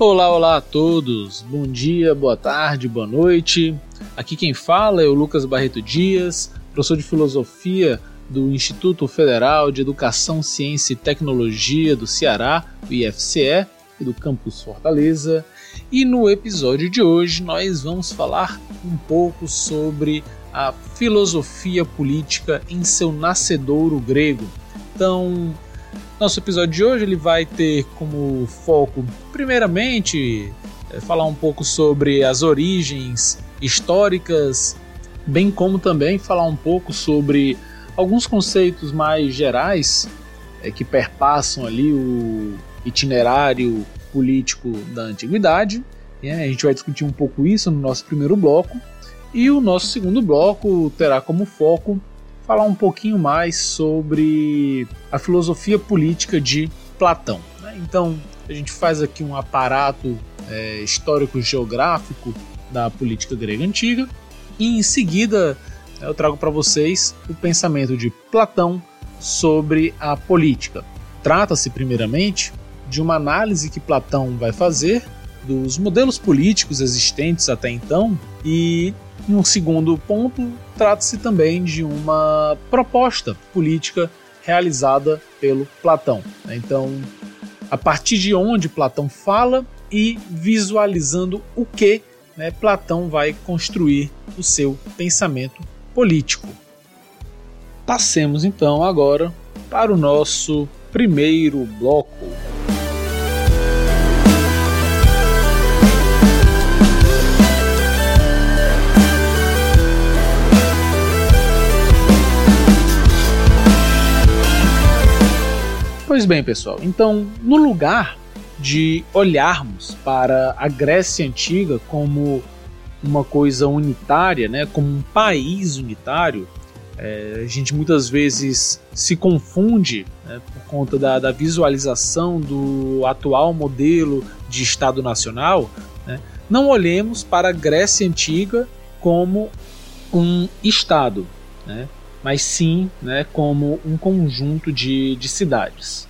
Olá, olá a todos. Bom dia, boa tarde, boa noite. Aqui quem fala é o Lucas Barreto Dias, professor de filosofia do Instituto Federal de Educação, Ciência e Tecnologia do Ceará, o IFCE, e do Campus Fortaleza. E no episódio de hoje nós vamos falar um pouco sobre a filosofia política em seu nascedouro grego. Então, nosso episódio de hoje ele vai ter como foco, primeiramente, é, falar um pouco sobre as origens históricas, bem como também falar um pouco sobre alguns conceitos mais gerais é, que perpassam ali o itinerário político da antiguidade. Né? A gente vai discutir um pouco isso no nosso primeiro bloco. E o nosso segundo bloco terá como foco falar um pouquinho mais sobre a filosofia política de Platão. Né? Então, a gente faz aqui um aparato é, histórico-geográfico da política grega antiga e em seguida eu trago para vocês o pensamento de Platão sobre a política. Trata-se, primeiramente, de uma análise que Platão vai fazer dos modelos políticos existentes até então e um segundo ponto, trata-se também de uma proposta política realizada pelo Platão. Então, a partir de onde Platão fala e visualizando o que né, Platão vai construir o seu pensamento político. Passemos então agora para o nosso primeiro bloco. Pois bem, pessoal, então, no lugar de olharmos para a Grécia Antiga como uma coisa unitária, né, como um país unitário, é, a gente muitas vezes se confunde né, por conta da, da, visualização do atual modelo de Estado Nacional. Né, não olhemos para a Grécia Antiga como um Estado, né, mas sim né, como um conjunto de, de cidades.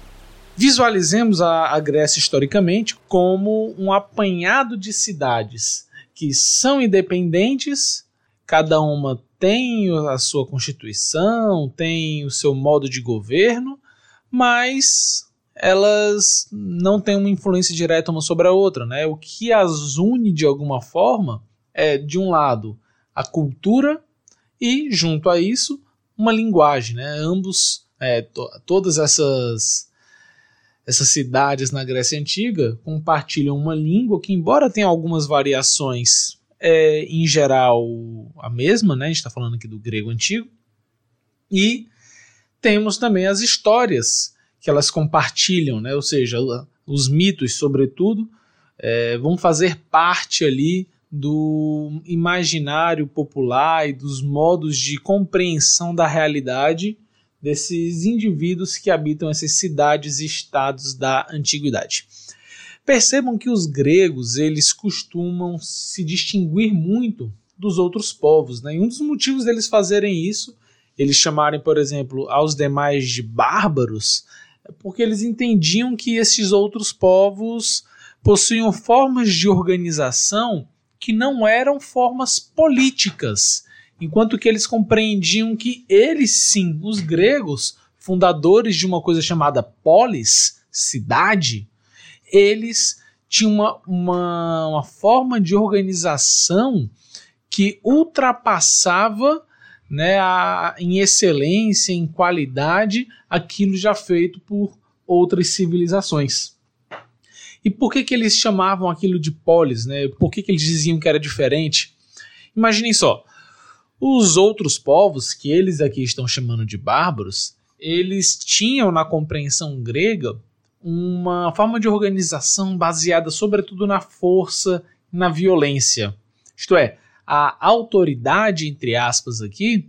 Visualizemos a, a Grécia historicamente como um apanhado de cidades que são independentes, cada uma tem a sua constituição, tem o seu modo de governo, mas elas não têm uma influência direta uma sobre a outra, né? O que as une de alguma forma é, de um lado, a cultura e, junto a isso, uma linguagem, né? Ambos, é, to todas essas essas cidades na Grécia Antiga compartilham uma língua que, embora tenha algumas variações, é em geral a mesma, né? A gente está falando aqui do grego antigo. E temos também as histórias que elas compartilham, né? Ou seja, os mitos, sobretudo, é, vão fazer parte ali do imaginário popular e dos modos de compreensão da realidade desses indivíduos que habitam essas cidades e estados da antiguidade. Percebam que os gregos eles costumam se distinguir muito dos outros povos. Né? E um dos motivos deles fazerem isso, eles chamarem, por exemplo, aos demais de bárbaros, é porque eles entendiam que esses outros povos possuíam formas de organização que não eram formas políticas, enquanto que eles compreendiam que eles sim, os gregos, fundadores de uma coisa chamada polis, cidade, eles tinham uma, uma, uma forma de organização que ultrapassava né, a, em excelência, em qualidade, aquilo já feito por outras civilizações. E por que, que eles chamavam aquilo de polis? Né? Por que, que eles diziam que era diferente? Imaginem só, os outros povos, que eles aqui estão chamando de bárbaros, eles tinham na compreensão grega uma forma de organização baseada sobretudo na força, na violência. Isto é, a autoridade, entre aspas, aqui,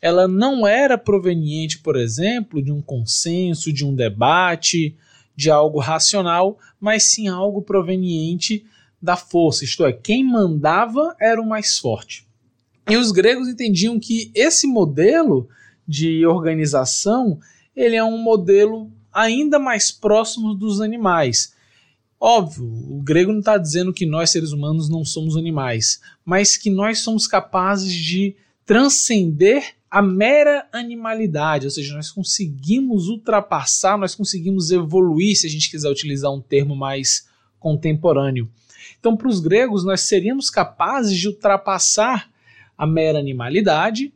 ela não era proveniente, por exemplo, de um consenso, de um debate, de algo racional, mas sim algo proveniente da força. Isto é, quem mandava era o mais forte. E os gregos entendiam que esse modelo de organização ele é um modelo ainda mais próximo dos animais. Óbvio, o grego não está dizendo que nós seres humanos não somos animais, mas que nós somos capazes de transcender a mera animalidade, ou seja, nós conseguimos ultrapassar, nós conseguimos evoluir, se a gente quiser utilizar um termo mais contemporâneo. Então, para os gregos, nós seríamos capazes de ultrapassar a mera animalidade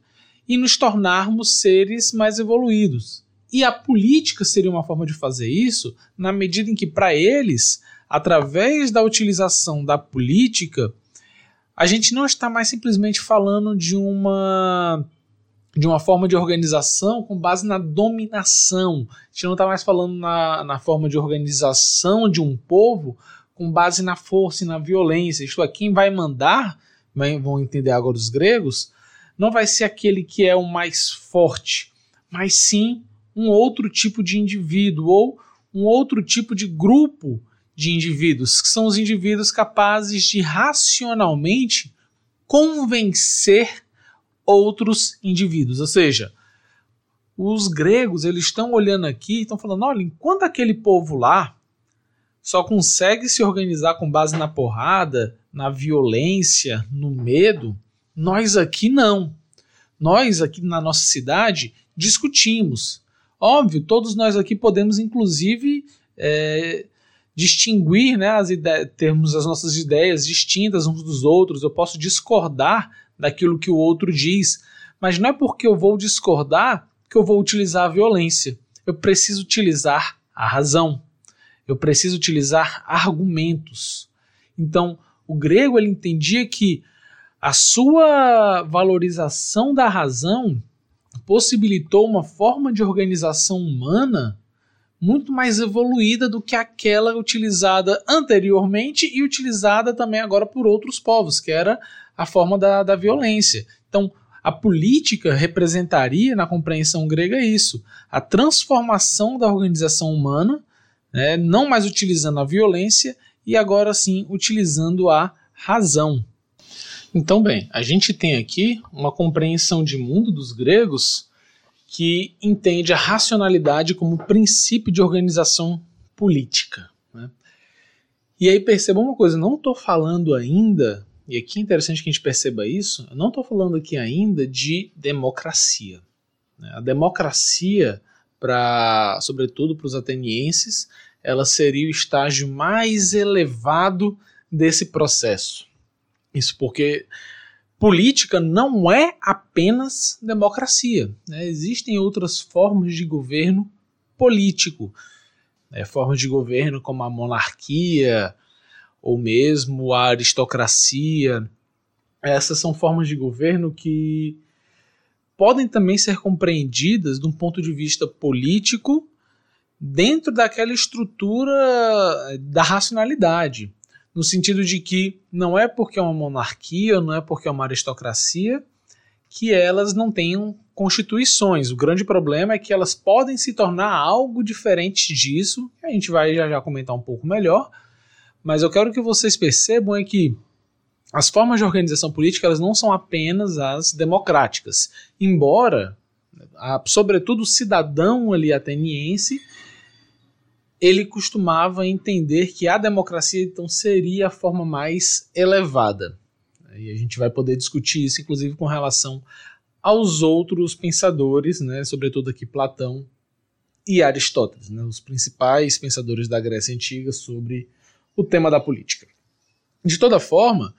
e nos tornarmos seres mais evoluídos. E a política seria uma forma de fazer isso, na medida em que, para eles, através da utilização da política, a gente não está mais simplesmente falando de uma de uma forma de organização com base na dominação. A gente não está mais falando na, na forma de organização de um povo com base na força e na violência. Isto é, quem vai mandar, vão entender agora os gregos, não vai ser aquele que é o mais forte, mas sim um outro tipo de indivíduo ou um outro tipo de grupo de indivíduos, que são os indivíduos capazes de racionalmente convencer outros indivíduos. Ou seja, os gregos eles estão olhando aqui e estão falando: olha, enquanto aquele povo lá só consegue se organizar com base na porrada, na violência, no medo, nós aqui não. Nós aqui na nossa cidade discutimos. Óbvio, todos nós aqui podemos, inclusive, é, distinguir, né, as ideias, termos as nossas ideias distintas uns dos outros. Eu posso discordar daquilo que o outro diz, mas não é porque eu vou discordar que eu vou utilizar a violência. Eu preciso utilizar a razão. Eu preciso utilizar argumentos. Então, o grego ele entendia que a sua valorização da razão possibilitou uma forma de organização humana muito mais evoluída do que aquela utilizada anteriormente e utilizada também agora por outros povos, que era a forma da, da violência. Então, a política representaria, na compreensão grega, isso: a transformação da organização humana, né, não mais utilizando a violência e agora sim utilizando a razão. Então, bem, a gente tem aqui uma compreensão de mundo dos gregos que entende a racionalidade como princípio de organização política. Né? E aí perceba uma coisa, não estou falando ainda, e aqui é interessante que a gente perceba isso, eu não estou falando aqui ainda de democracia. Né? A democracia, para, sobretudo para os atenienses, ela seria o estágio mais elevado desse processo. Isso porque política não é apenas democracia. Né? Existem outras formas de governo político. Né? Formas de governo como a monarquia ou mesmo a aristocracia. Essas são formas de governo que podem também ser compreendidas de um ponto de vista político dentro daquela estrutura da racionalidade no sentido de que não é porque é uma monarquia, não é porque é uma aristocracia que elas não tenham constituições. O grande problema é que elas podem se tornar algo diferente disso, a gente vai já já comentar um pouco melhor, mas eu quero que vocês percebam é que as formas de organização política elas não são apenas as democráticas, embora, a, sobretudo o cidadão ali ateniense, ele costumava entender que a democracia então seria a forma mais elevada. E a gente vai poder discutir isso, inclusive, com relação aos outros pensadores, né, sobretudo aqui Platão e Aristóteles, né, os principais pensadores da Grécia Antiga sobre o tema da política. De toda forma,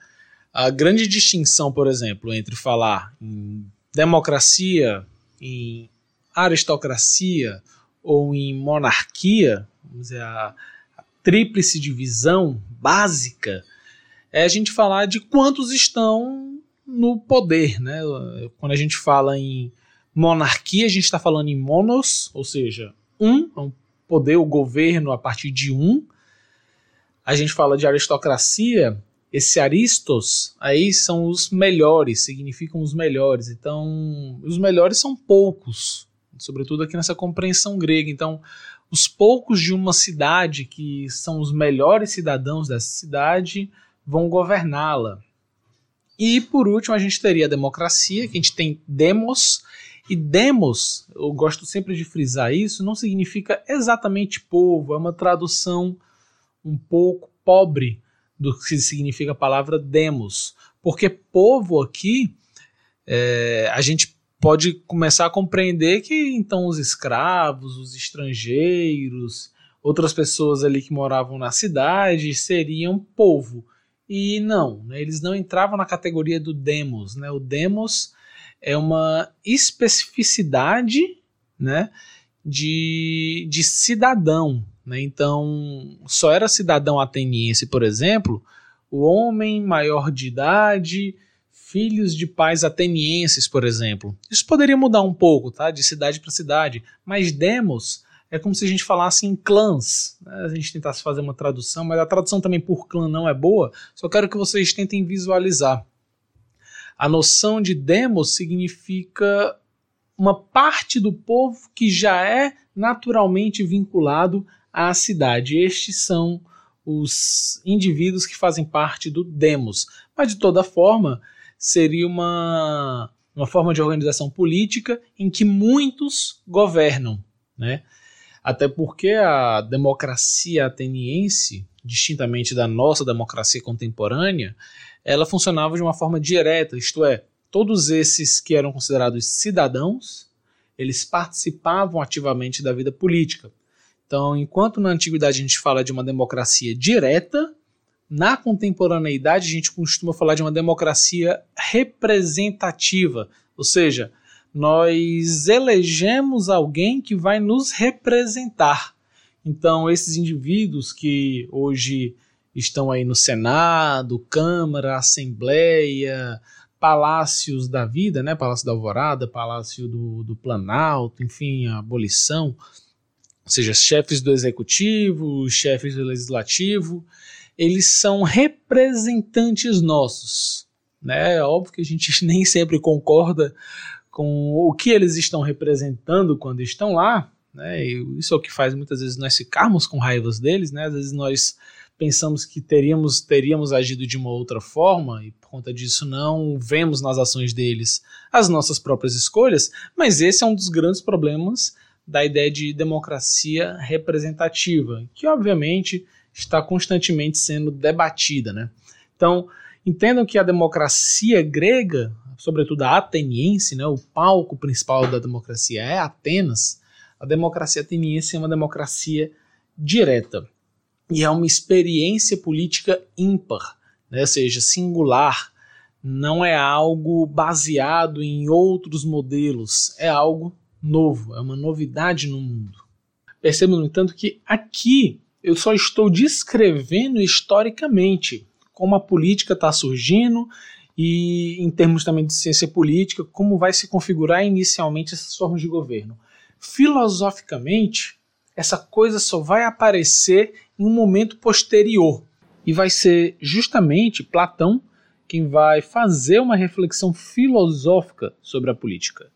a grande distinção, por exemplo, entre falar em democracia, em aristocracia ou em monarquia vamos dizer, a, a tríplice divisão básica é a gente falar de quantos estão no poder. Né? Quando a gente fala em monarquia, a gente está falando em monos, ou seja, um, é um poder, o governo a partir de um. A gente fala de aristocracia, esse aristos aí são os melhores, significam os melhores. Então, os melhores são poucos, sobretudo aqui nessa compreensão grega. Então, os poucos de uma cidade que são os melhores cidadãos dessa cidade vão governá-la. E por último, a gente teria a democracia, que a gente tem demos, e demos, eu gosto sempre de frisar isso, não significa exatamente povo, é uma tradução um pouco pobre do que significa a palavra demos, porque povo aqui é, a gente pode começar a compreender que então os escravos, os estrangeiros, outras pessoas ali que moravam na cidade seriam povo. E não, né, eles não entravam na categoria do demos. Né? O demos é uma especificidade né, de, de cidadão. Né? Então, só era cidadão ateniense, por exemplo, o homem maior de idade, filhos de pais atenienses, por exemplo. Isso poderia mudar um pouco, tá? De cidade para cidade, mas demos é como se a gente falasse em clãs. Né? A gente tentasse fazer uma tradução, mas a tradução também por clã não é boa. Só quero que vocês tentem visualizar. A noção de demos significa uma parte do povo que já é naturalmente vinculado à cidade. Estes são os indivíduos que fazem parte do demos. Mas de toda forma, seria uma, uma forma de organização política em que muitos governam, né? Até porque a democracia ateniense, distintamente da nossa democracia contemporânea, ela funcionava de uma forma direta, isto é, todos esses que eram considerados cidadãos, eles participavam ativamente da vida política. Então, enquanto na antiguidade a gente fala de uma democracia direta, na contemporaneidade, a gente costuma falar de uma democracia representativa, ou seja, nós elegemos alguém que vai nos representar. Então, esses indivíduos que hoje estão aí no Senado, Câmara, Assembleia, palácios da vida, né? Palácio da Alvorada, Palácio do, do Planalto, enfim, a abolição, ou seja, chefes do executivo, chefes do legislativo, eles são representantes nossos. Né? É óbvio que a gente nem sempre concorda com o que eles estão representando quando estão lá, né? E isso é o que faz muitas vezes nós ficarmos com raivas deles, né? Às vezes nós pensamos que teríamos teríamos agido de uma outra forma e por conta disso não vemos nas ações deles as nossas próprias escolhas, mas esse é um dos grandes problemas da ideia de democracia representativa, que obviamente está constantemente sendo debatida. Né? Então, entendam que a democracia grega, sobretudo a ateniense, né, o palco principal da democracia é Atenas, a democracia ateniense é uma democracia direta e é uma experiência política ímpar, né, ou seja, singular, não é algo baseado em outros modelos, é algo novo, é uma novidade no mundo. Percebam, no entanto, que aqui eu só estou descrevendo historicamente como a política está surgindo e, em termos também de ciência política, como vai se configurar inicialmente essas formas de governo. Filosoficamente, essa coisa só vai aparecer em um momento posterior e vai ser justamente Platão quem vai fazer uma reflexão filosófica sobre a política.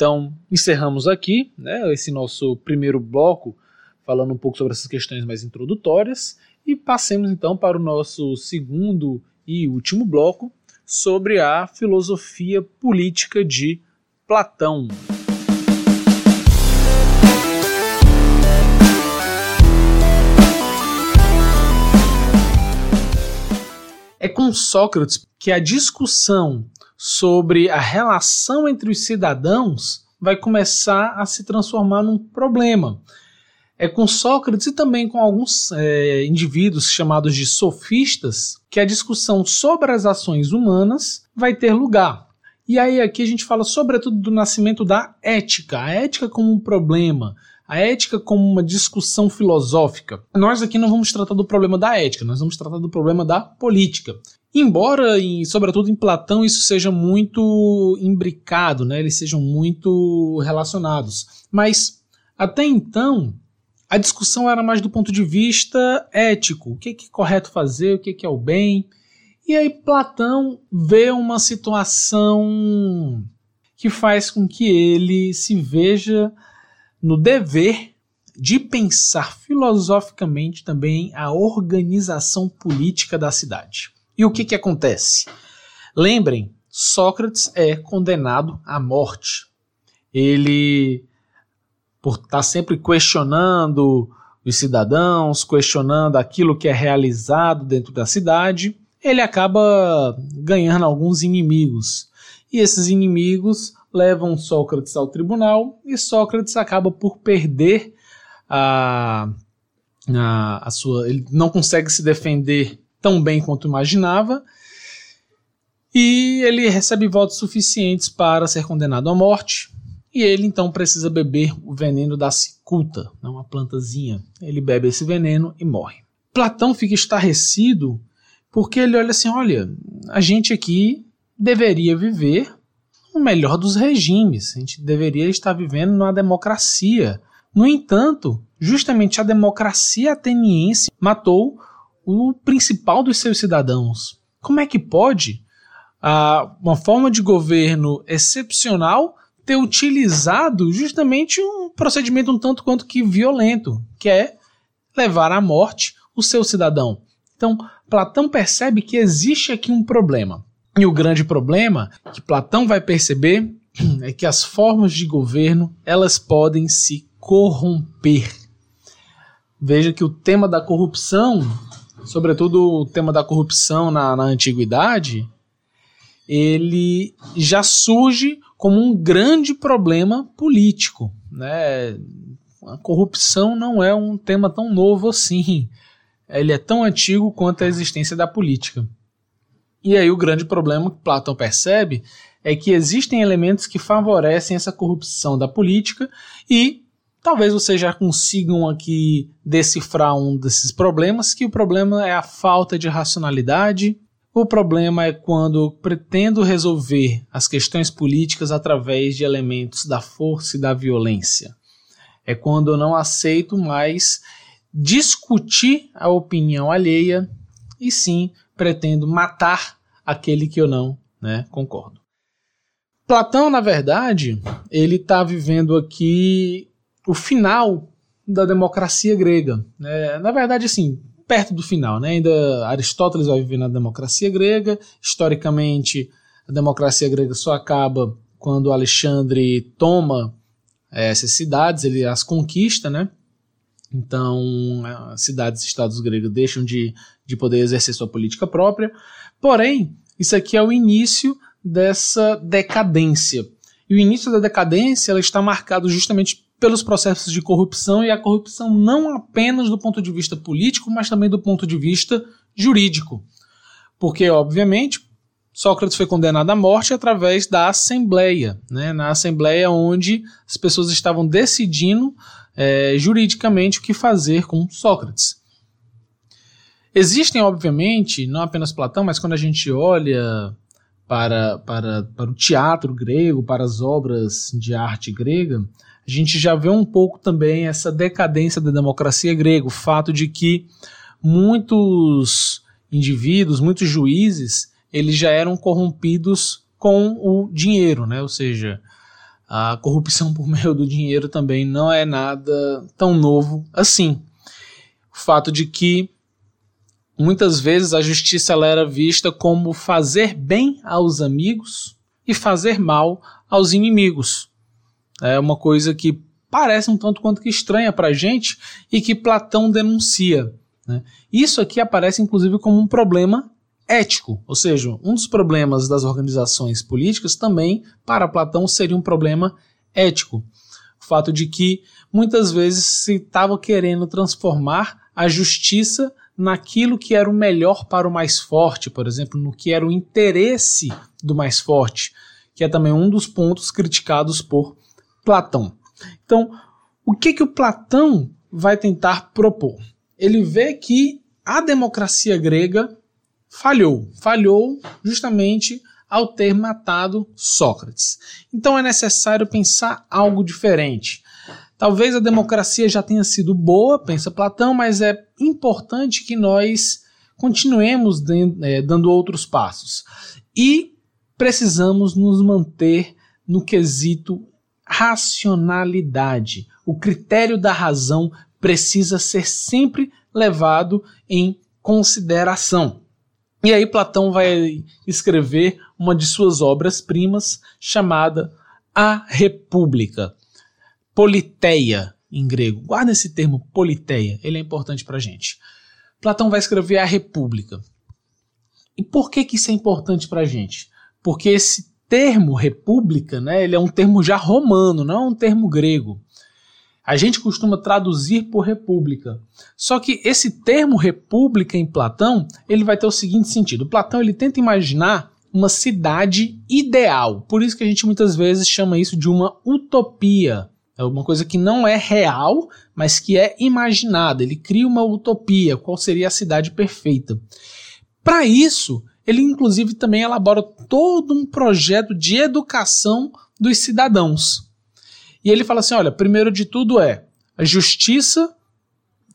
Então, encerramos aqui né, esse nosso primeiro bloco falando um pouco sobre essas questões mais introdutórias e passemos então para o nosso segundo e último bloco sobre a filosofia política de Platão. É com Sócrates que a discussão sobre a relação entre os cidadãos vai começar a se transformar num problema é com Sócrates e também com alguns é, indivíduos chamados de sofistas que a discussão sobre as ações humanas vai ter lugar. E aí aqui a gente fala sobretudo do nascimento da ética, a ética como um problema, a ética como uma discussão filosófica. Nós aqui não vamos tratar do problema da ética, nós vamos tratar do problema da política. Embora, em, sobretudo em Platão, isso seja muito imbricado, né? eles sejam muito relacionados. Mas até então, a discussão era mais do ponto de vista ético, o que é, que é correto fazer, o que é, que é o bem. E aí Platão vê uma situação que faz com que ele se veja no dever de pensar filosoficamente também a organização política da cidade. E o que, que acontece? Lembrem, Sócrates é condenado à morte. Ele por estar tá sempre questionando os cidadãos, questionando aquilo que é realizado dentro da cidade, ele acaba ganhando alguns inimigos. E esses inimigos levam Sócrates ao tribunal e Sócrates acaba por perder a, a, a sua. Ele não consegue se defender tão bem quanto imaginava e ele recebe votos suficientes para ser condenado à morte. E ele então precisa beber o veneno da cicuta, né, uma plantazinha. Ele bebe esse veneno e morre. Platão fica estarrecido porque ele olha assim: olha, a gente aqui deveria viver o melhor dos regimes, a gente deveria estar vivendo numa democracia. No entanto, justamente a democracia ateniense matou o principal dos seus cidadãos. Como é que pode ah, uma forma de governo excepcional ter utilizado justamente um procedimento um tanto quanto que violento, que é levar à morte o seu cidadão? Então, Platão percebe que existe aqui um problema. E o grande problema que Platão vai perceber é que as formas de governo elas podem se corromper. Veja que o tema da corrupção, sobretudo o tema da corrupção na, na antiguidade, ele já surge como um grande problema político. Né? A corrupção não é um tema tão novo assim. Ele é tão antigo quanto a existência da política. E aí o grande problema que Platão percebe é que existem elementos que favorecem essa corrupção da política e talvez vocês já consigam aqui decifrar um desses problemas, que o problema é a falta de racionalidade. O problema é quando pretendo resolver as questões políticas através de elementos da força e da violência. É quando eu não aceito mais discutir a opinião alheia e sim pretendo matar aquele que eu não né, concordo. Platão, na verdade, ele está vivendo aqui o final da democracia grega. Né? Na verdade, assim, perto do final. Né? Ainda Aristóteles vai viver na democracia grega. Historicamente, a democracia grega só acaba quando Alexandre toma é, essas cidades, ele as conquista, né? Então, as cidades e estados gregos deixam de, de poder exercer sua política própria. Porém, isso aqui é o início dessa decadência. E o início da decadência ela está marcado justamente pelos processos de corrupção e a corrupção não apenas do ponto de vista político, mas também do ponto de vista jurídico. Porque, obviamente, Sócrates foi condenado à morte através da Assembleia, né? na Assembleia onde as pessoas estavam decidindo é, juridicamente o que fazer com Sócrates. Existem, obviamente, não apenas Platão, mas quando a gente olha para, para, para o teatro grego, para as obras de arte grega, a gente já vê um pouco também essa decadência da democracia grega, o fato de que muitos indivíduos, muitos juízes, eles já eram corrompidos com o dinheiro, né? ou seja, a corrupção por meio do dinheiro também não é nada tão novo assim. O fato de que muitas vezes a justiça ela era vista como fazer bem aos amigos e fazer mal aos inimigos. É uma coisa que parece um tanto quanto que estranha para a gente e que Platão denuncia. Né? Isso aqui aparece inclusive como um problema ético, ou seja, um dos problemas das organizações políticas também, para Platão, seria um problema ético. O fato de que muitas vezes se estava querendo transformar a justiça naquilo que era o melhor para o mais forte, por exemplo, no que era o interesse do mais forte, que é também um dos pontos criticados por Platão. Então, o que que o Platão vai tentar propor? Ele vê que a democracia grega falhou. Falhou justamente ao ter matado Sócrates. Então é necessário pensar algo diferente. Talvez a democracia já tenha sido boa, pensa Platão, mas é importante que nós continuemos é, dando outros passos. E precisamos nos manter no quesito racionalidade. O critério da razão precisa ser sempre levado em consideração. E aí Platão vai escrever uma de suas obras-primas chamada A República. Politeia em grego. Guarda esse termo politeia, ele é importante para gente. Platão vai escrever a República. E por que, que isso é importante para gente? Porque esse termo república, né, ele é um termo já romano, não é um termo grego. A gente costuma traduzir por república. Só que esse termo república em Platão, ele vai ter o seguinte sentido. Platão ele tenta imaginar uma cidade ideal. Por isso que a gente muitas vezes chama isso de uma utopia. É uma coisa que não é real, mas que é imaginada. Ele cria uma utopia, qual seria a cidade perfeita. Para isso, ele inclusive também elabora todo um projeto de educação dos cidadãos. E ele fala assim: olha, primeiro de tudo é a justiça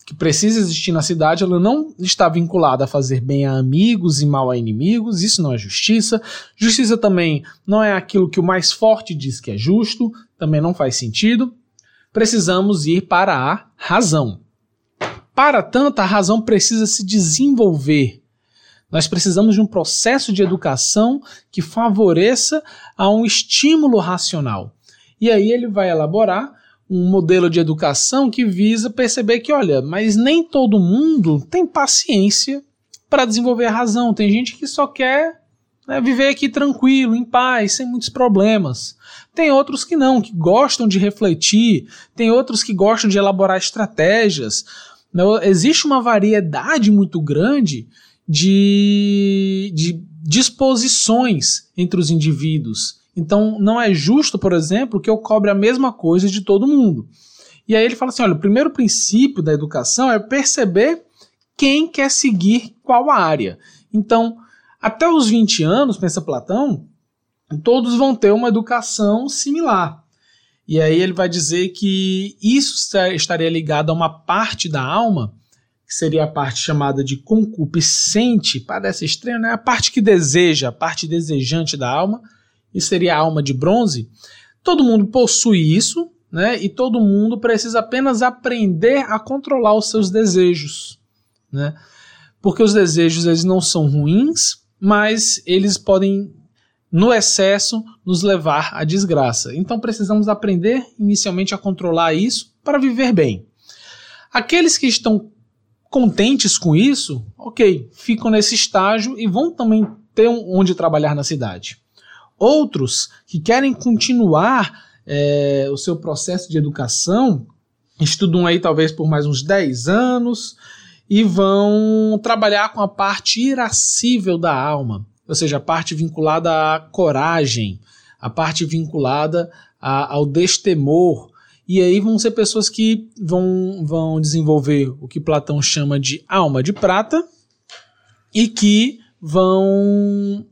que precisa existir na cidade, ela não está vinculada a fazer bem a amigos e mal a inimigos, isso não é justiça. Justiça também não é aquilo que o mais forte diz que é justo, também não faz sentido. Precisamos ir para a razão. Para tanto, a razão precisa se desenvolver. Nós precisamos de um processo de educação que favoreça a um estímulo racional. E aí ele vai elaborar um modelo de educação que visa perceber que, olha, mas nem todo mundo tem paciência para desenvolver a razão. Tem gente que só quer né, viver aqui tranquilo, em paz, sem muitos problemas. Tem outros que não, que gostam de refletir, tem outros que gostam de elaborar estratégias. Né, existe uma variedade muito grande de, de disposições entre os indivíduos. Então, não é justo, por exemplo, que eu cobre a mesma coisa de todo mundo. E aí ele fala assim: olha, o primeiro princípio da educação é perceber quem quer seguir qual área. Então, até os 20 anos, pensa Platão, todos vão ter uma educação similar. E aí ele vai dizer que isso estaria ligado a uma parte da alma, que seria a parte chamada de concupiscente, parece estranho, né? A parte que deseja, a parte desejante da alma, e seria a alma de bronze, todo mundo possui isso, né? E todo mundo precisa apenas aprender a controlar os seus desejos, né? Porque os desejos eles não são ruins, mas eles podem no excesso nos levar à desgraça. Então precisamos aprender inicialmente a controlar isso para viver bem. Aqueles que estão contentes com isso, ok, ficam nesse estágio e vão também ter onde trabalhar na cidade. Outros que querem continuar é, o seu processo de educação estudam aí talvez por mais uns 10 anos e vão trabalhar com a parte irascível da alma, ou seja, a parte vinculada à coragem, a parte vinculada a, ao destemor. E aí vão ser pessoas que vão, vão desenvolver o que Platão chama de alma de prata e que vão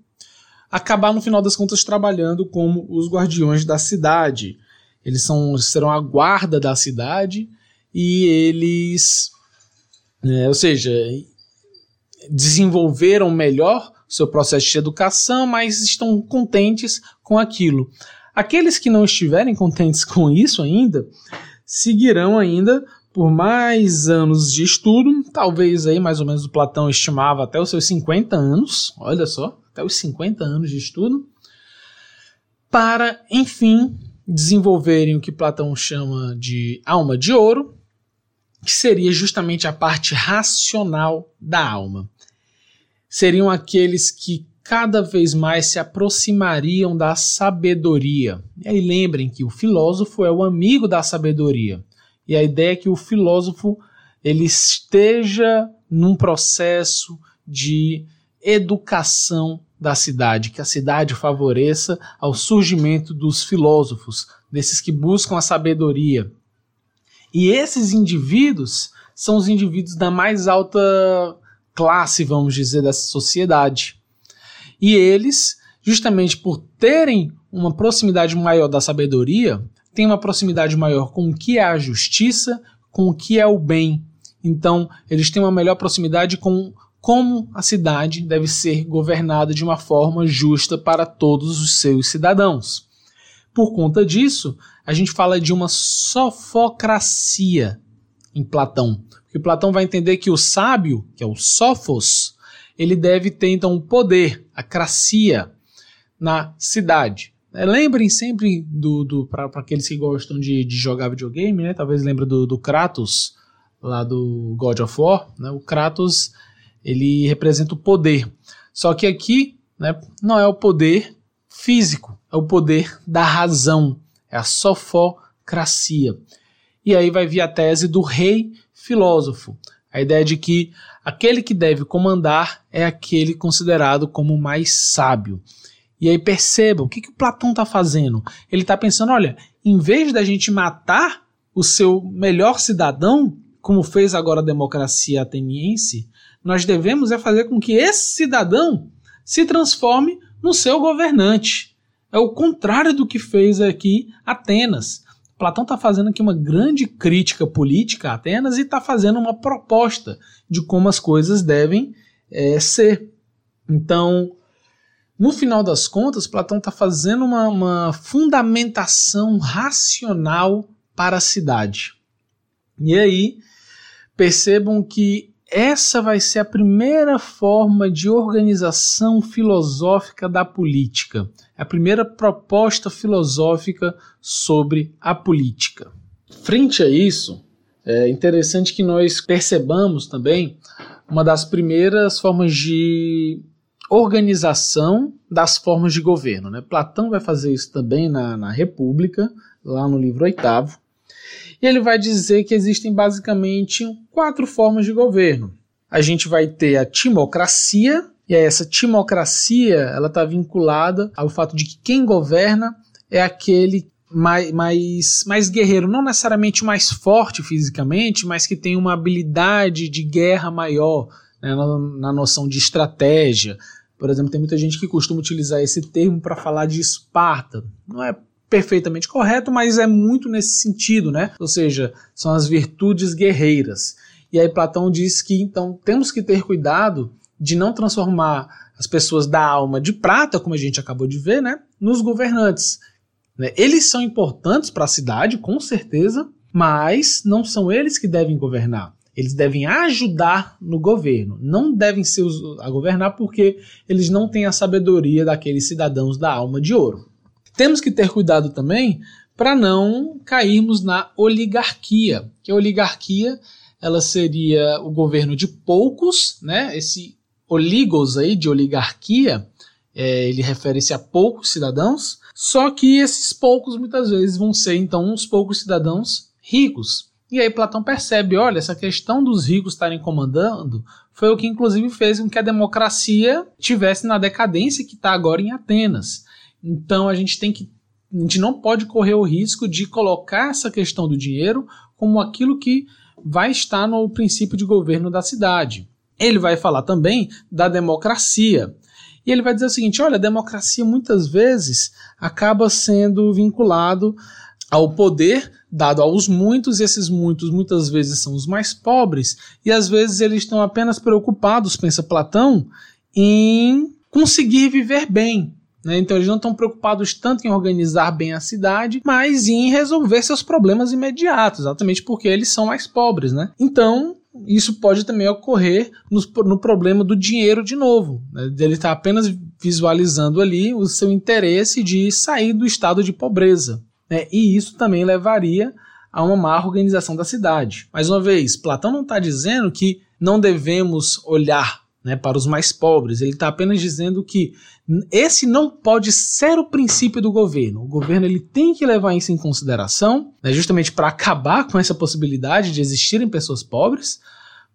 acabar no final das contas trabalhando como os guardiões da cidade. Eles são, serão a guarda da cidade e eles, é, ou seja, desenvolveram melhor seu processo de educação, mas estão contentes com aquilo. Aqueles que não estiverem contentes com isso ainda, seguirão ainda por mais anos de estudo, talvez aí mais ou menos o Platão estimava até os seus 50 anos, olha só, até os 50 anos de estudo, para, enfim, desenvolverem o que Platão chama de alma de ouro, que seria justamente a parte racional da alma. Seriam aqueles que cada vez mais se aproximariam da sabedoria. E aí lembrem que o filósofo é o amigo da sabedoria. E a ideia é que o filósofo ele esteja num processo de educação da cidade, que a cidade favoreça ao surgimento dos filósofos, desses que buscam a sabedoria. E esses indivíduos são os indivíduos da mais alta classe, vamos dizer, dessa sociedade. E eles, justamente por terem uma proximidade maior da sabedoria, têm uma proximidade maior com o que é a justiça, com o que é o bem. Então, eles têm uma melhor proximidade com como a cidade deve ser governada de uma forma justa para todos os seus cidadãos. Por conta disso, a gente fala de uma sofocracia em Platão. Porque Platão vai entender que o sábio, que é o sofos, ele deve ter então o poder, a cracia na cidade. É, lembrem sempre do, do para aqueles que gostam de, de jogar videogame, né? Talvez lembrem do, do Kratos lá do God of War, né? O Kratos ele representa o poder. Só que aqui, né, não é o poder físico, é o poder da razão, é a sofocracia. E aí vai vir a tese do rei filósofo, a ideia de que aquele que deve comandar é aquele considerado como mais sábio. E aí percebam o que, que o Platão está fazendo. Ele está pensando: olha, em vez da gente matar o seu melhor cidadão, como fez agora a democracia ateniense, nós devemos é fazer com que esse cidadão se transforme no seu governante. É o contrário do que fez aqui Atenas. Platão está fazendo aqui uma grande crítica política a Atenas e está fazendo uma proposta de como as coisas devem é, ser. Então, no final das contas, Platão está fazendo uma, uma fundamentação racional para a cidade. E aí, percebam que essa vai ser a primeira forma de organização filosófica da política, a primeira proposta filosófica sobre a política. Frente a isso, é interessante que nós percebamos também uma das primeiras formas de organização das formas de governo. Né? Platão vai fazer isso também na, na República, lá no livro oitavo, e ele vai dizer que existem basicamente quatro formas de governo. A gente vai ter a timocracia, e essa timocracia ela está vinculada ao fato de que quem governa é aquele mais, mais, mais guerreiro, não necessariamente mais forte fisicamente, mas que tem uma habilidade de guerra maior, né, na, na noção de estratégia. Por exemplo, tem muita gente que costuma utilizar esse termo para falar de Esparta. Não é perfeitamente correto, mas é muito nesse sentido, né? Ou seja, são as virtudes guerreiras. E aí Platão diz que então temos que ter cuidado de não transformar as pessoas da alma de prata, como a gente acabou de ver, né, nos governantes. Né? Eles são importantes para a cidade, com certeza, mas não são eles que devem governar. Eles devem ajudar no governo, não devem ser os, a governar porque eles não têm a sabedoria daqueles cidadãos da alma de ouro. Temos que ter cuidado também para não cairmos na oligarquia, que a oligarquia ela seria o governo de poucos, né? Esse oligos aí de oligarquia, é, ele refere-se a poucos cidadãos, só que esses poucos muitas vezes vão ser então uns poucos cidadãos ricos. E aí Platão percebe, olha, essa questão dos ricos estarem comandando foi o que inclusive fez com que a democracia tivesse na decadência que está agora em Atenas. Então a gente tem que a gente não pode correr o risco de colocar essa questão do dinheiro como aquilo que vai estar no princípio de governo da cidade. Ele vai falar também da democracia. E ele vai dizer o seguinte: olha, a democracia muitas vezes acaba sendo vinculado ao poder dado aos muitos, e esses muitos muitas vezes são os mais pobres, e às vezes eles estão apenas preocupados, pensa Platão, em conseguir viver bem, né? Então eles não estão preocupados tanto em organizar bem a cidade, mas em resolver seus problemas imediatos, exatamente porque eles são mais pobres. Né? Então isso pode também ocorrer no, no problema do dinheiro de novo. Né? Ele está apenas visualizando ali o seu interesse de sair do estado de pobreza. Né? E isso também levaria a uma má organização da cidade. Mais uma vez, Platão não está dizendo que não devemos olhar né, para os mais pobres. Ele está apenas dizendo que esse não pode ser o princípio do governo. O governo ele tem que levar isso em consideração, né, justamente para acabar com essa possibilidade de existirem pessoas pobres.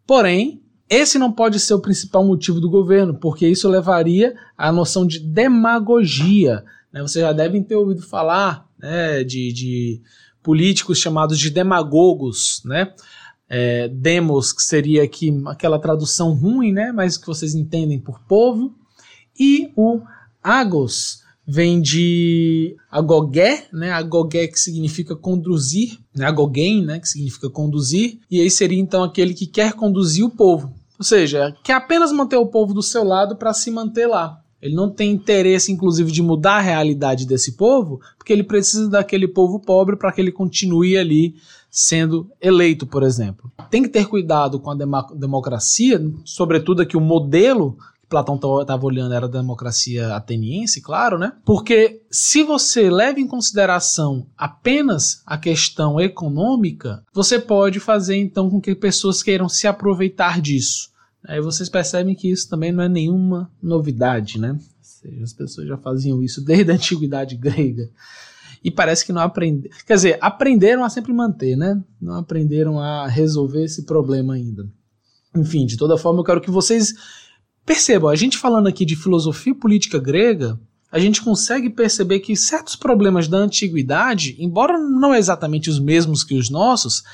Porém, esse não pode ser o principal motivo do governo, porque isso levaria à noção de demagogia. Né? Vocês já devem ter ouvido falar né, de, de políticos chamados de demagogos, né? É, demos, que seria aqui aquela tradução ruim, né, mas que vocês entendem por povo, e o agos vem de agogé, né, agogé que significa conduzir, né, agogen, né, que significa conduzir, e aí seria então aquele que quer conduzir o povo, ou seja, quer apenas manter o povo do seu lado para se manter lá. Ele não tem interesse, inclusive, de mudar a realidade desse povo, porque ele precisa daquele povo pobre para que ele continue ali sendo eleito, por exemplo. Tem que ter cuidado com a democracia, sobretudo aqui o modelo que Platão estava olhando era a democracia ateniense, claro, né? Porque se você leva em consideração apenas a questão econômica, você pode fazer então com que pessoas queiram se aproveitar disso. Aí vocês percebem que isso também não é nenhuma novidade, né? Seja, as pessoas já faziam isso desde a antiguidade grega. E parece que não aprenderam. Quer dizer, aprenderam a sempre manter, né? Não aprenderam a resolver esse problema ainda. Enfim, de toda forma, eu quero que vocês percebam, a gente falando aqui de filosofia política grega, a gente consegue perceber que certos problemas da antiguidade, embora não exatamente os mesmos que os nossos,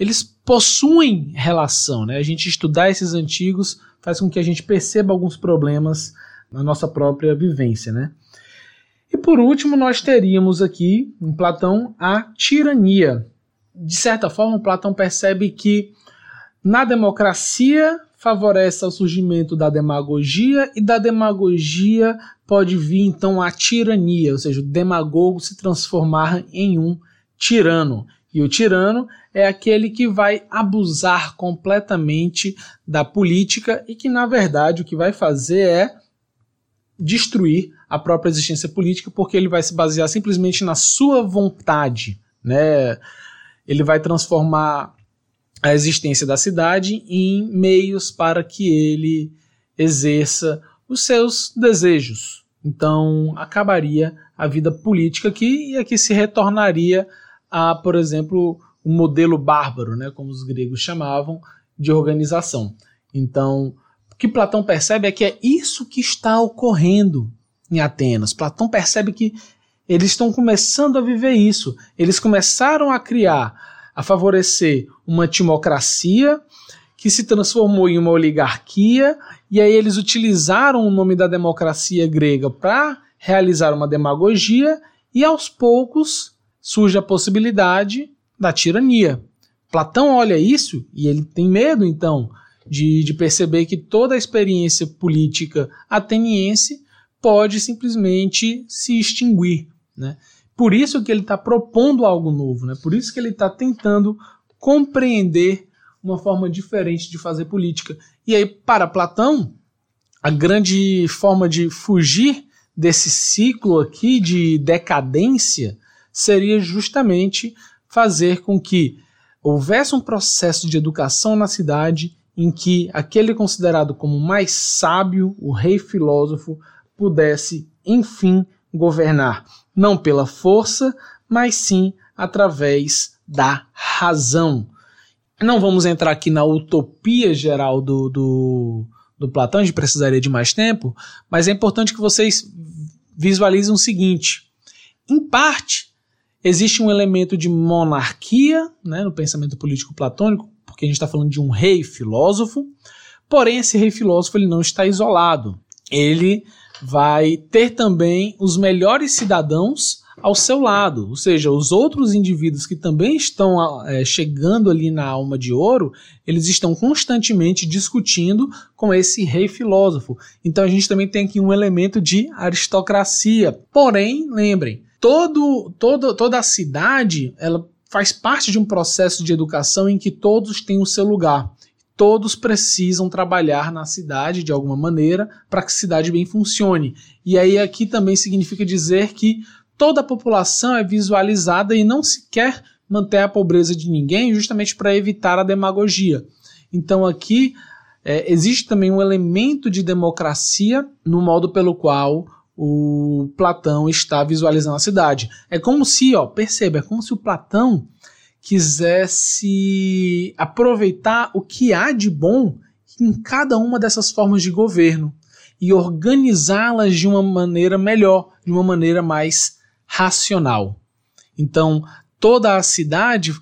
eles possuem relação. Né? A gente estudar esses antigos faz com que a gente perceba alguns problemas na nossa própria vivência. Né? E por último, nós teríamos aqui em Platão a tirania. De certa forma, Platão percebe que na democracia favorece o surgimento da demagogia e da demagogia pode vir então a tirania, ou seja, o demagogo se transformar em um tirano. E o tirano é aquele que vai abusar completamente da política e que, na verdade, o que vai fazer é destruir a própria existência política, porque ele vai se basear simplesmente na sua vontade. Né? Ele vai transformar a existência da cidade em meios para que ele exerça os seus desejos. Então, acabaria a vida política aqui e aqui se retornaria a, por exemplo, o modelo bárbaro, né, como os gregos chamavam, de organização. Então, o que Platão percebe é que é isso que está ocorrendo em Atenas. Platão percebe que eles estão começando a viver isso. Eles começaram a criar a favorecer uma timocracia que se transformou em uma oligarquia, e aí eles utilizaram o nome da democracia grega para realizar uma demagogia, e aos poucos surge a possibilidade da tirania. Platão olha isso e ele tem medo, então, de, de perceber que toda a experiência política ateniense pode simplesmente se extinguir. Né? Por isso que ele está propondo algo novo, né? Por isso que ele está tentando compreender uma forma diferente de fazer política. E aí, para Platão, a grande forma de fugir desse ciclo aqui de decadência seria justamente fazer com que houvesse um processo de educação na cidade em que aquele considerado como mais sábio, o rei filósofo, pudesse, enfim, governar não pela força, mas sim através da razão. Não vamos entrar aqui na utopia geral do, do, do Platão, a gente precisaria de mais tempo, mas é importante que vocês visualizem o seguinte: em parte, existe um elemento de monarquia né, no pensamento político platônico, porque a gente está falando de um rei filósofo, porém, esse rei filósofo ele não está isolado. Ele vai ter também os melhores cidadãos ao seu lado, ou seja, os outros indivíduos que também estão é, chegando ali na alma de ouro, eles estão constantemente discutindo com esse rei filósofo. Então a gente também tem aqui um elemento de aristocracia. Porém, lembrem, todo, todo, toda a cidade ela faz parte de um processo de educação em que todos têm o seu lugar todos precisam trabalhar na cidade de alguma maneira para que a cidade bem funcione. E aí aqui também significa dizer que toda a população é visualizada e não se quer manter a pobreza de ninguém justamente para evitar a demagogia. Então aqui é, existe também um elemento de democracia no modo pelo qual o Platão está visualizando a cidade. É como se, ó, perceba, é como se o Platão quisesse aproveitar o que há de bom em cada uma dessas formas de governo e organizá-las de uma maneira melhor, de uma maneira mais racional. Então, toda a cidade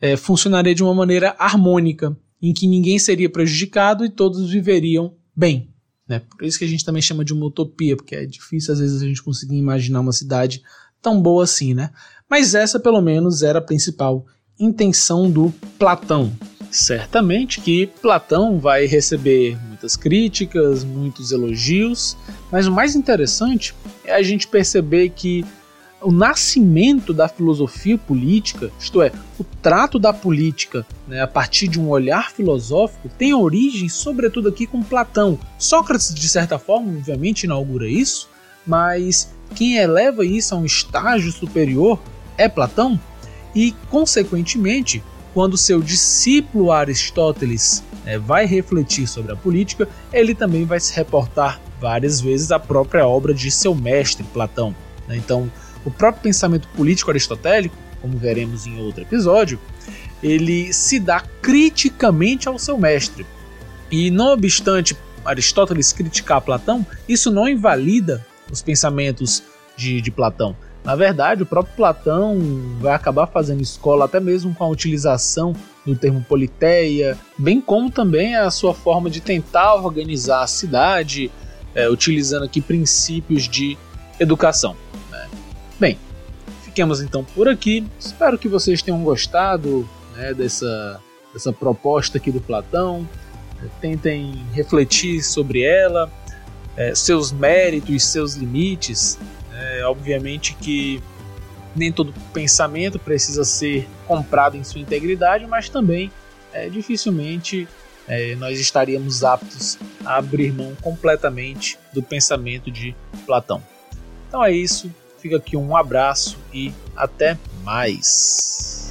é, funcionaria de uma maneira harmônica, em que ninguém seria prejudicado e todos viveriam bem. Né? Por isso que a gente também chama de uma utopia, porque é difícil às vezes a gente conseguir imaginar uma cidade tão boa assim, né? Mas essa, pelo menos, era a principal intenção do Platão. Certamente que Platão vai receber muitas críticas, muitos elogios, mas o mais interessante é a gente perceber que o nascimento da filosofia política, isto é, o trato da política né, a partir de um olhar filosófico, tem origem, sobretudo, aqui com Platão. Sócrates, de certa forma, obviamente, inaugura isso, mas quem eleva isso a um estágio superior é Platão, e, consequentemente, quando seu discípulo Aristóteles é, vai refletir sobre a política, ele também vai se reportar várias vezes à própria obra de seu mestre, Platão. Né? Então, o próprio pensamento político aristotélico, como veremos em outro episódio, ele se dá criticamente ao seu mestre. E não obstante Aristóteles criticar Platão, isso não invalida os pensamentos de, de Platão. Na verdade, o próprio Platão vai acabar fazendo escola até mesmo com a utilização do termo politeia, bem como também a sua forma de tentar organizar a cidade, é, utilizando aqui princípios de educação. Bem, fiquemos então por aqui. Espero que vocês tenham gostado né, dessa, dessa proposta aqui do Platão. Tentem refletir sobre ela, é, seus méritos, seus limites é, obviamente que nem todo pensamento precisa ser comprado em sua integridade, mas também é, dificilmente é, nós estaríamos aptos a abrir mão completamente do pensamento de Platão. Então é isso, fica aqui um abraço e até mais.